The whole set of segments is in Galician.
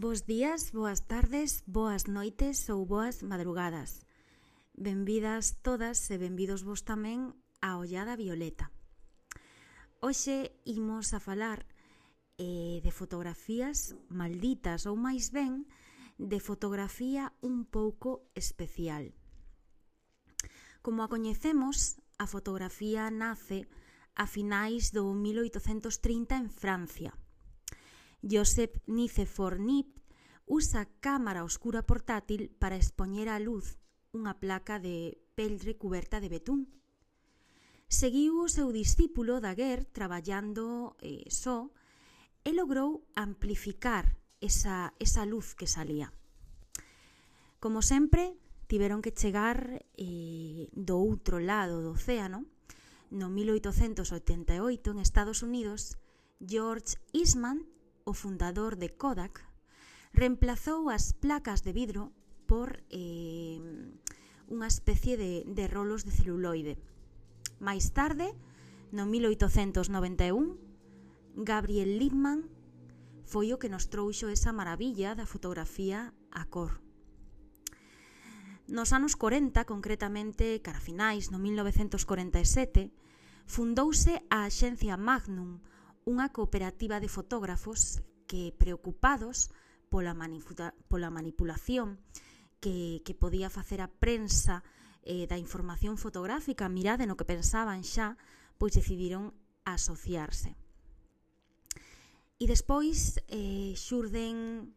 Bos días, boas tardes, boas noites ou boas madrugadas. Benvidas todas e benvidos vos tamén a Ollada Violeta. Hoxe imos a falar eh, de fotografías malditas ou máis ben de fotografía un pouco especial. Como a coñecemos, a fotografía nace a finais do 1830 en Francia. Joseph Nicephore Nip usa cámara oscura portátil para expoñer á luz unha placa de peltre cuberta de betún. Seguiu o seu discípulo Daguerre traballando eh, só e logrou amplificar esa, esa luz que salía. Como sempre, tiveron que chegar eh, do outro lado do océano. No 1888, en Estados Unidos, George Eastman, o fundador de Kodak, reemplazou as placas de vidro por eh, unha especie de, de rolos de celuloide. Máis tarde, no 1891, Gabriel Lippmann foi o que nos trouxo esa maravilla da fotografía a cor. Nos anos 40, concretamente cara finais, no 1947, fundouse a Axencia Magnum, unha cooperativa de fotógrafos que, preocupados, pola, pola manipulación que, que podía facer a prensa eh, da información fotográfica, mirade no que pensaban xa, pois decidiron asociarse. E despois eh, xurden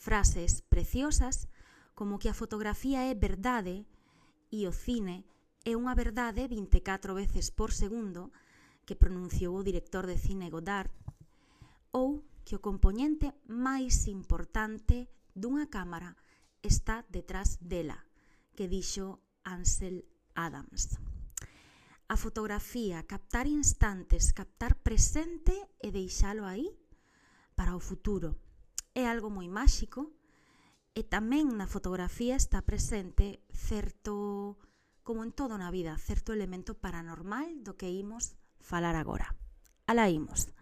frases preciosas como que a fotografía é verdade e o cine é unha verdade 24 veces por segundo que pronunciou o director de cine Godard ou que o componente máis importante dunha cámara está detrás dela, que dixo Ansel Adams. A fotografía, captar instantes, captar presente e deixalo aí para o futuro. É algo moi máxico e tamén na fotografía está presente certo, como en todo na vida, certo elemento paranormal do que imos falar agora. Alaímos. imos.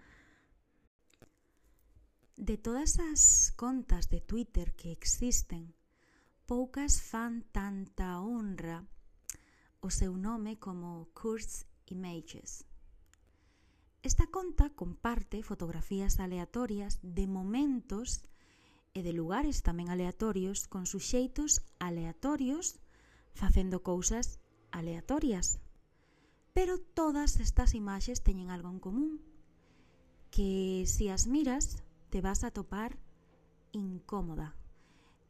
De todas as contas de Twitter que existen, poucas fan tanta honra o seu nome como Curse Images. Esta conta comparte fotografías aleatorias de momentos e de lugares tamén aleatorios con suxeitos aleatorios facendo cousas aleatorias. Pero todas estas imaxes teñen algo en común, que se si as miras te vas a topar incómoda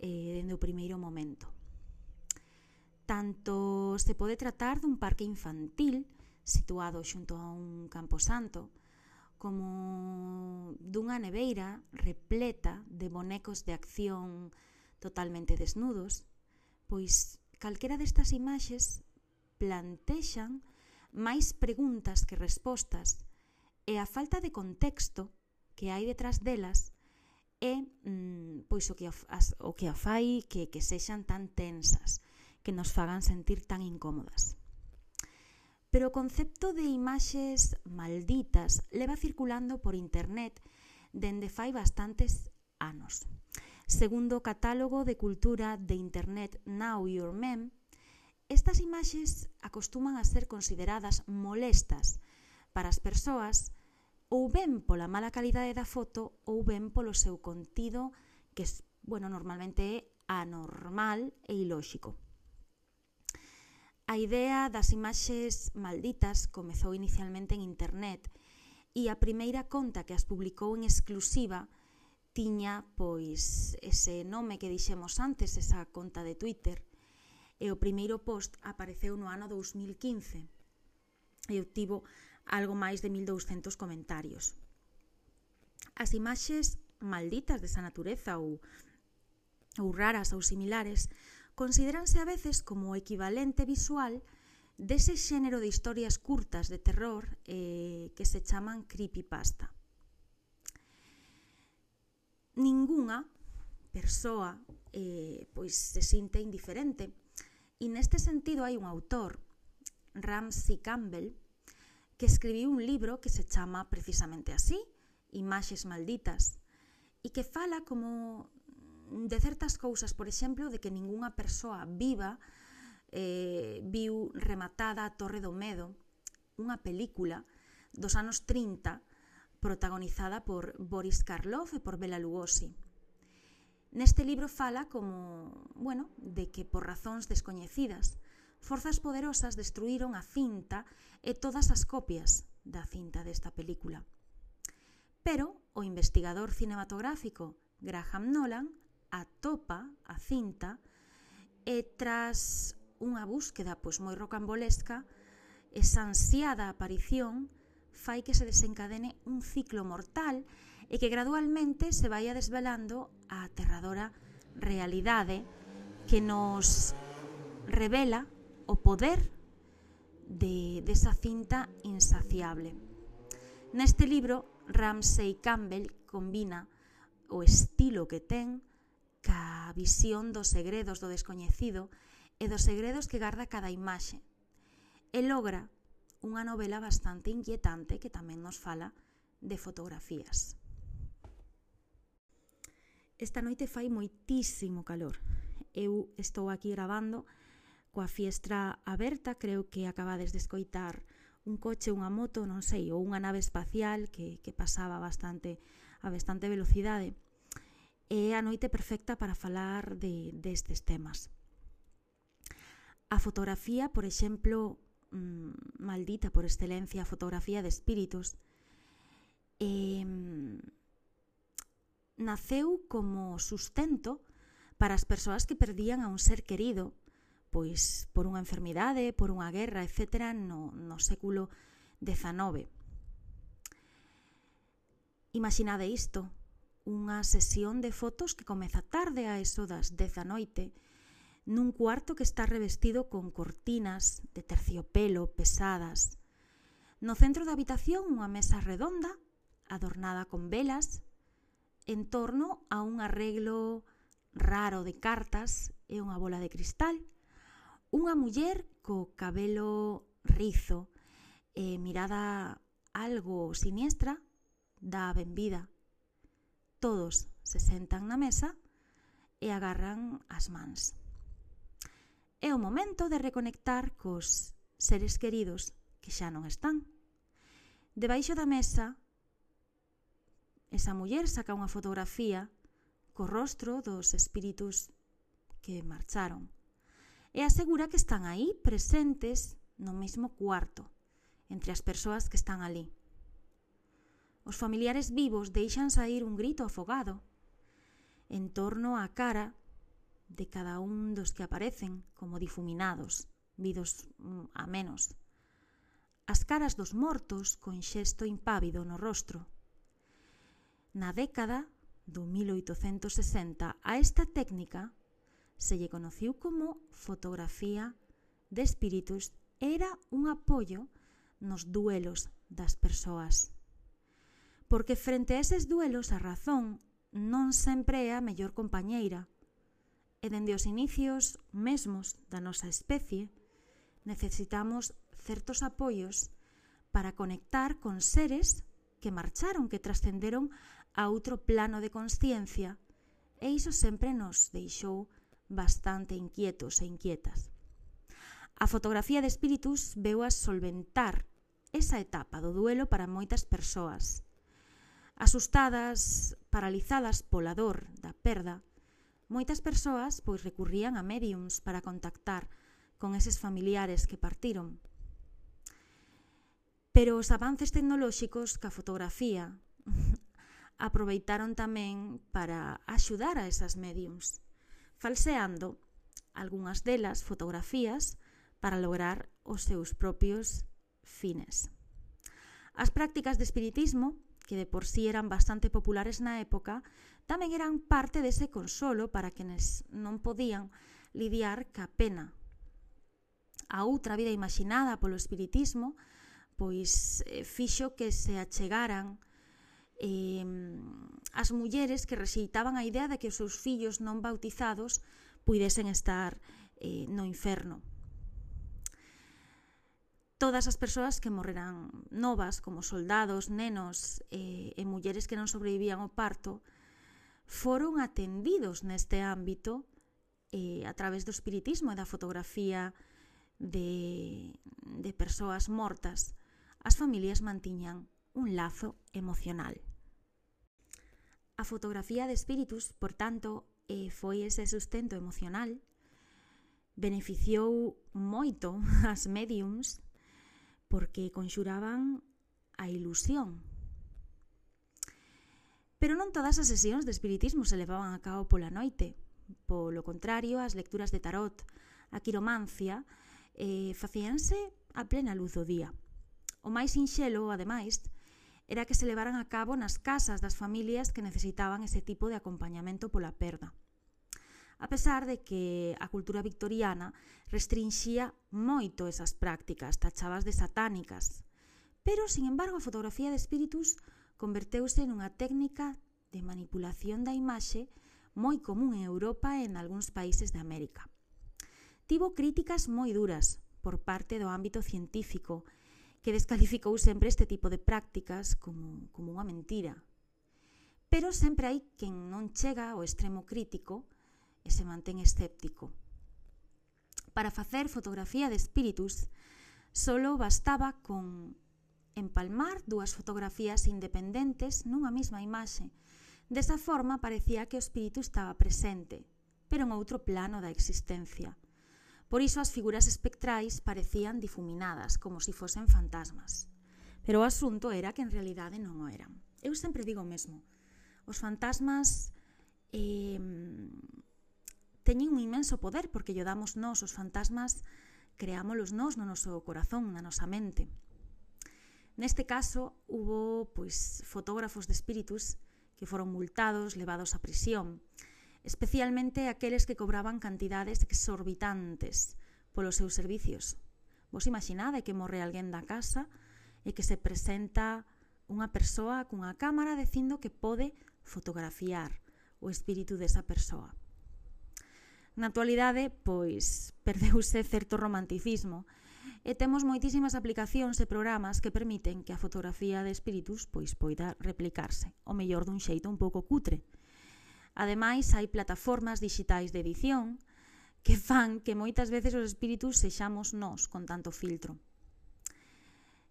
eh, dende o primeiro momento. Tanto se pode tratar dun parque infantil situado xunto a un camposanto, como dunha neveira repleta de bonecos de acción totalmente desnudos, pois calquera destas imaxes plantexan máis preguntas que respostas e a falta de contexto que hai detrás delas é mm, pois o que as, o que a fai que, que sexan tan tensas, que nos fagan sentir tan incómodas. Pero o concepto de imaxes malditas leva circulando por internet dende fai bastantes anos. Segundo o catálogo de cultura de internet Now Your Mem, estas imaxes acostuman a ser consideradas molestas para as persoas ou ben pola mala calidade da foto ou ben polo seu contido que, bueno, normalmente é anormal e ilóxico. A idea das imaxes malditas comezou inicialmente en internet e a primeira conta que as publicou en exclusiva tiña pois ese nome que dixemos antes, esa conta de Twitter, e o primeiro post apareceu no ano 2015 e obtivo algo máis de 1200 comentarios. As imaxes malditas desa natureza ou, ou raras ou similares consideranse a veces como o equivalente visual dese xénero de historias curtas de terror eh, que se chaman creepypasta. Ninguna persoa eh, pois se sinte indiferente e neste sentido hai un autor, Ramsey Campbell, que escribiu un libro que se chama precisamente así, Imaxes Malditas, e que fala como de certas cousas, por exemplo, de que ningunha persoa viva eh, viu rematada a Torre do Medo, unha película dos anos 30 protagonizada por Boris Karloff e por Bela Lugosi. Neste libro fala como, bueno, de que por razóns descoñecidas forzas poderosas destruíron a cinta e todas as copias da cinta desta película. Pero o investigador cinematográfico Graham Nolan atopa a cinta e tras unha búsqueda pois moi rocambolesca, esa ansiada aparición fai que se desencadene un ciclo mortal e que gradualmente se vaya desvelando a aterradora realidade que nos revela o poder de, desa cinta insaciable. Neste libro, Ramsey Campbell combina o estilo que ten ca visión dos segredos do descoñecido e dos segredos que garda cada imaxe. E logra unha novela bastante inquietante que tamén nos fala de fotografías. Esta noite fai moitísimo calor. Eu estou aquí grabando coa fiestra aberta creo que acabades de escoitar un coche, unha moto, non sei, ou unha nave espacial que, que pasaba bastante a bastante velocidade. É a noite perfecta para falar de, destes temas. A fotografía, por exemplo, mmm, maldita por excelencia, a fotografía de espíritos, eh, naceu como sustento para as persoas que perdían a un ser querido pois por unha enfermidade, por unha guerra, etc., no, no século XIX. Imaginade isto, unha sesión de fotos que comeza tarde a eso das 10 da noite, nun cuarto que está revestido con cortinas de terciopelo pesadas. No centro da habitación unha mesa redonda, adornada con velas, en torno a un arreglo raro de cartas e unha bola de cristal. Unha muller co cabelo rizo e mirada algo siniestra dá a benvida. Todos se sentan na mesa e agarran as mans. É o momento de reconectar cos seres queridos que xa non están. Debaixo da mesa, esa muller saca unha fotografía co rostro dos espíritus que marcharon e asegura que están aí presentes no mesmo cuarto, entre as persoas que están ali. Os familiares vivos deixan sair un grito afogado en torno á cara de cada un dos que aparecen como difuminados, vidos mm, a menos. As caras dos mortos con xesto impávido no rostro. Na década do 1860 a esta técnica se lle conociu como fotografía de espíritus, era un apoio nos duelos das persoas. Porque frente a eses duelos a razón non sempre é a mellor compañeira, e dende os inicios mesmos da nosa especie necesitamos certos apoios para conectar con seres que marcharon, que trascenderon a outro plano de consciencia, e iso sempre nos deixou bastante inquietos e inquietas. A fotografía de espíritus veu a solventar esa etapa do duelo para moitas persoas. Asustadas, paralizadas pola dor da perda, moitas persoas pois recurrían a médiums para contactar con eses familiares que partiron. Pero os avances tecnolóxicos ca fotografía aproveitaron tamén para axudar a esas médiums falseando algunhas delas fotografías para lograr os seus propios fines. As prácticas de espiritismo, que de por sí eran bastante populares na época, tamén eran parte dese consolo para quenes non podían lidiar ca pena. A outra vida imaginada polo espiritismo, pois eh, fixo que se achegaran eh, as mulleres que rexeitaban a idea de que os seus fillos non bautizados puidesen estar eh, no inferno. Todas as persoas que morrerán novas, como soldados, nenos eh, e mulleres que non sobrevivían ao parto, foron atendidos neste ámbito eh, a través do espiritismo e da fotografía de, de persoas mortas, as familias mantiñan un lazo emocional. A fotografía de espíritus, por tanto, eh, foi ese sustento emocional, beneficiou moito as mediums porque conxuraban a ilusión. Pero non todas as sesións de espiritismo se levaban a cabo pola noite. Polo contrario, as lecturas de tarot, a quiromancia, eh, facíanse a plena luz do día. O máis sinxelo, ademais, era que se levaran a cabo nas casas das familias que necesitaban ese tipo de acompañamento pola perda. A pesar de que a cultura victoriana restrinxía moito esas prácticas, tachabas de satánicas. Pero, sin embargo, a fotografía de espíritus converteuse nunha técnica de manipulación da imaxe moi común en Europa e en algúns países de América. Tivo críticas moi duras por parte do ámbito científico que descalificou sempre este tipo de prácticas como, como unha mentira. Pero sempre hai quen non chega ao extremo crítico e se mantén escéptico. Para facer fotografía de espíritus, solo bastaba con empalmar dúas fotografías independentes nunha mesma imaxe. Desa forma parecía que o espírito estaba presente, pero en outro plano da existencia. Por iso as figuras espectrais parecían difuminadas, como se si fosen fantasmas. Pero o asunto era que en realidade non o eran. Eu sempre digo o mesmo. Os fantasmas eh, teñen un imenso poder porque llo damos nós, os fantasmas creámolos nós no noso corazón, na nosa mente. Neste caso, hubo pois, fotógrafos de espíritus que foron multados, levados a prisión, especialmente aqueles que cobraban cantidades exorbitantes polos seus servicios. Vos imaginade que morre alguén da casa e que se presenta unha persoa cunha cámara dicindo que pode fotografiar o espírito desa persoa. Na actualidade, pois, perdeuse certo romanticismo e temos moitísimas aplicacións e programas que permiten que a fotografía de espíritus pois poida replicarse, o mellor dun xeito un pouco cutre, Ademais, hai plataformas dixitais de edición que fan que moitas veces os espíritus sexamos nós con tanto filtro.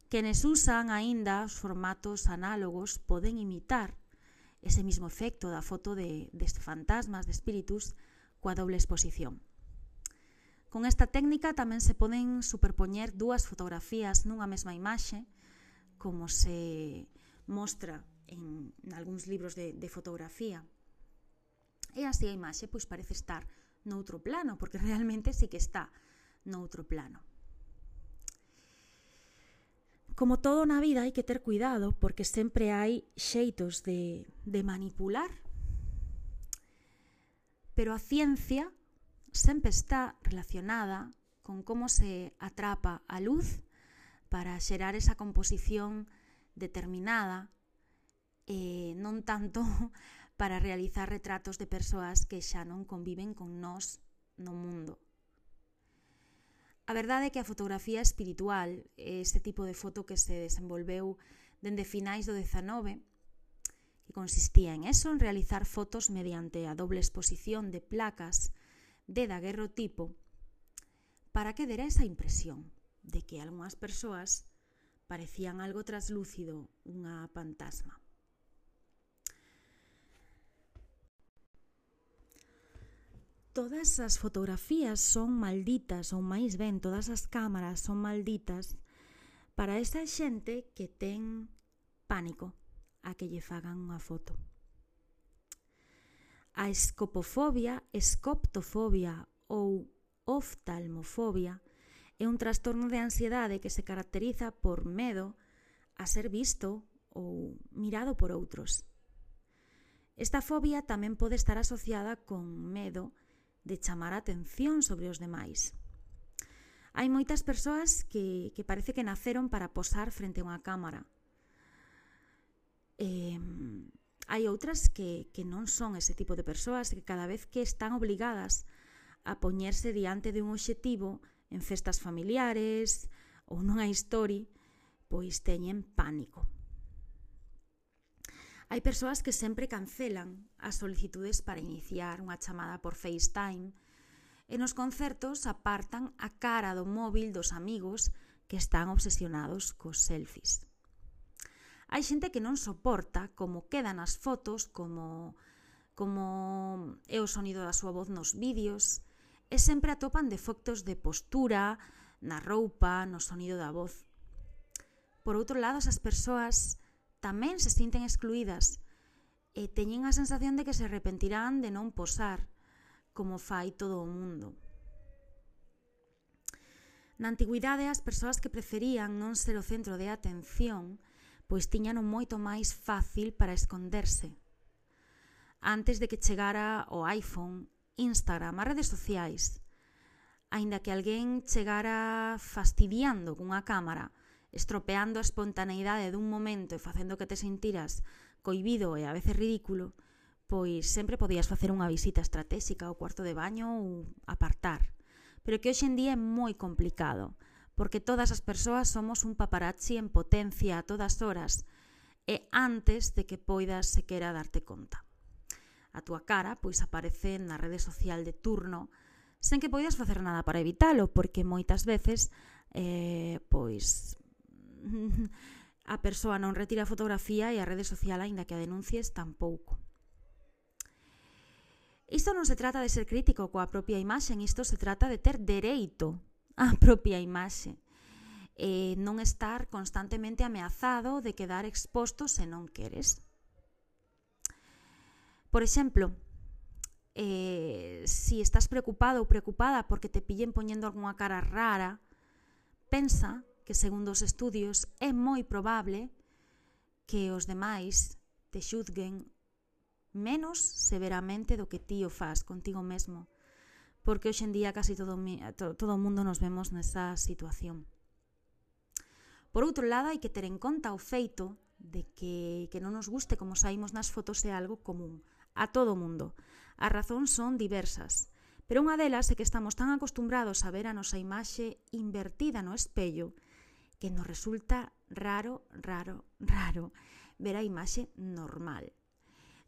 Quenes usan aínda os formatos análogos poden imitar ese mismo efecto da foto de, de fantasmas, de espíritus, coa doble exposición. Con esta técnica tamén se poden superpoñer dúas fotografías nunha mesma imaxe, como se mostra en algúns libros de, de fotografía. E así a imaxe pois parece estar noutro plano, porque realmente sí que está noutro plano. Como todo na vida hai que ter cuidado porque sempre hai xeitos de, de manipular, pero a ciencia sempre está relacionada con como se atrapa a luz para xerar esa composición determinada, eh, non tanto para realizar retratos de persoas que xa non conviven con nós no mundo. A verdade é que a fotografía espiritual, ese tipo de foto que se desenvolveu dende finais do XIX, que consistía en eso, en realizar fotos mediante a doble exposición de placas de daguerrotipo, para que dera esa impresión de que algunhas persoas parecían algo traslúcido, unha fantasma. todas as fotografías son malditas, ou máis ben, todas as cámaras son malditas para esa xente que ten pánico a que lle fagan unha foto. A escopofobia, escoptofobia ou oftalmofobia é un trastorno de ansiedade que se caracteriza por medo a ser visto ou mirado por outros. Esta fobia tamén pode estar asociada con medo a de chamar a atención sobre os demais. Hai moitas persoas que, que parece que naceron para posar frente a unha cámara. Eh, hai outras que, que non son ese tipo de persoas que cada vez que están obligadas a poñerse diante de un obxectivo en festas familiares ou nunha historia, pois teñen pánico. Hai persoas que sempre cancelan as solicitudes para iniciar unha chamada por FaceTime e nos concertos apartan a cara do móvil dos amigos que están obsesionados cos selfies. Hai xente que non soporta como quedan as fotos, como como é o sonido da súa voz nos vídeos, e sempre atopan defectos de postura, na roupa, no sonido da voz. Por outro lado, esas persoas tamén se sinten excluídas e teñen a sensación de que se arrepentirán de non posar, como fai todo o mundo. Na antigüidade, as persoas que preferían non ser o centro de atención pois tiñan moito máis fácil para esconderse. Antes de que chegara o iPhone, Instagram, as redes sociais, aínda que alguén chegara fastidiando cunha cámara estropeando a espontaneidade dun momento e facendo que te sentiras coibido e a veces ridículo, pois sempre podías facer unha visita estratégica ao cuarto de baño ou apartar. Pero que hoxe en día é moi complicado, porque todas as persoas somos un paparazzi en potencia a todas horas e antes de que poidas sequera darte conta. A túa cara pois aparece na rede social de turno sen que poidas facer nada para evitalo, porque moitas veces eh, pois a persoa non retira a fotografía e a rede social, aínda que a denuncies, tampouco. Isto non se trata de ser crítico coa propia imaxe, isto se trata de ter dereito á propia imaxe e non estar constantemente ameazado de quedar exposto se non queres. Por exemplo, eh, si estás preocupado ou preocupada porque te pillen poñendo algunha cara rara, pensa que segundo os estudios é moi probable que os demais te xuzguen menos severamente do que ti o faz contigo mesmo, porque hoxe en día casi todo, todo o mundo nos vemos nesa situación. Por outro lado, hai que ter en conta o feito de que, que non nos guste como saímos nas fotos é algo común a todo o mundo. As razóns son diversas, pero unha delas é que estamos tan acostumbrados a ver a nosa imaxe invertida no espello que nos resulta raro, raro, raro ver a imaxe normal.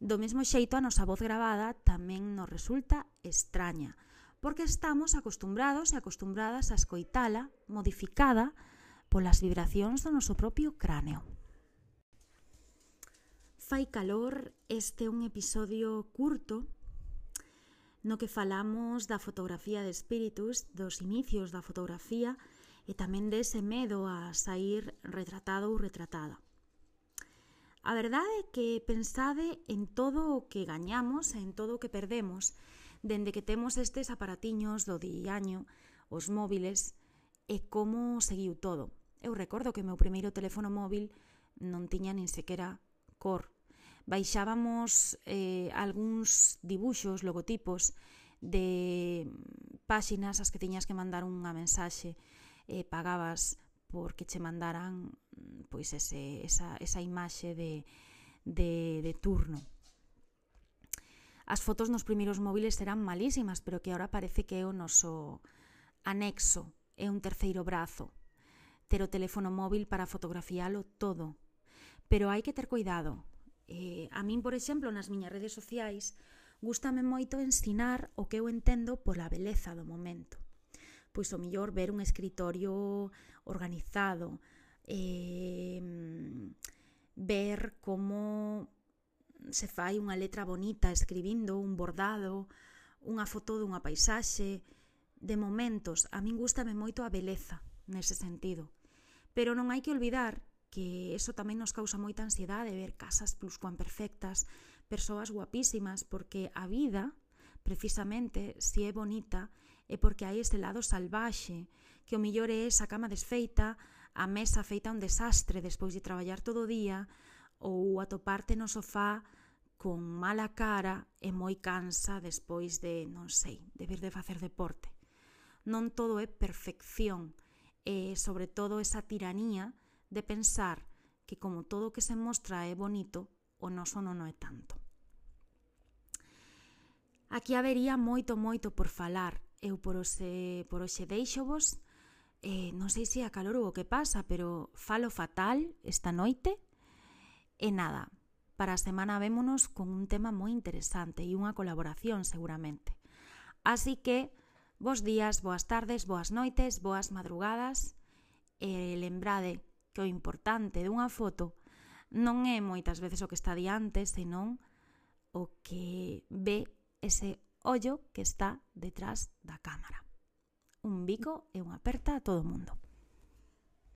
Do mesmo xeito, a nosa voz gravada tamén nos resulta extraña, porque estamos acostumbrados e acostumbradas a escoitala modificada polas vibracións do noso propio cráneo. Fai calor, este é un episodio curto no que falamos da fotografía de espíritus, dos inicios da fotografía, e tamén dese medo a sair retratado ou retratada. A verdade é que pensade en todo o que gañamos e en todo o que perdemos dende que temos estes aparatiños do diaño, os móviles e como seguiu todo. Eu recordo que o meu primeiro teléfono móvil non tiña nin sequera cor. Baixábamos eh, algúns dibuxos, logotipos de páxinas as que tiñas que mandar unha mensaxe eh, pagabas porque che mandaran mm, pois ese, esa, esa imaxe de, de, de turno. As fotos nos primeiros móviles eran malísimas, pero que ahora parece que é o noso anexo, é un terceiro brazo. Ter o teléfono móvil para fotografiálo todo. Pero hai que ter cuidado. Eh, a min, por exemplo, nas miñas redes sociais, gustame moito ensinar o que eu entendo pola beleza do momento pois o mellor ver un escritorio organizado, eh, ver como se fai unha letra bonita escribindo, un bordado, unha foto dunha paisaxe, de momentos. A min gustame moito a beleza nese sentido. Pero non hai que olvidar que eso tamén nos causa moita ansiedade ver casas pluscuamperfectas, persoas guapísimas, porque a vida, precisamente, si é bonita, e porque hai este lado salvaxe, que o millor é esa cama desfeita, a mesa feita un desastre despois de traballar todo o día, ou atoparte no sofá con mala cara e moi cansa despois de, non sei, de vir de facer deporte. Non todo é perfección, e sobre todo esa tiranía de pensar que como todo o que se mostra é bonito, o noso non o é tanto. Aquí habería moito moito por falar eu por hoxe, por hoxe deixo vos, eh, non sei se a calor ou o que pasa, pero falo fatal esta noite, e nada, para a semana vémonos con un tema moi interesante e unha colaboración seguramente. Así que, bos días, boas tardes, boas noites, boas madrugadas, e lembrade que o importante dunha foto non é moitas veces o que está diante, senón o que ve ese ollo que está detrás da cámara. Un bico e unha aperta a todo o mundo.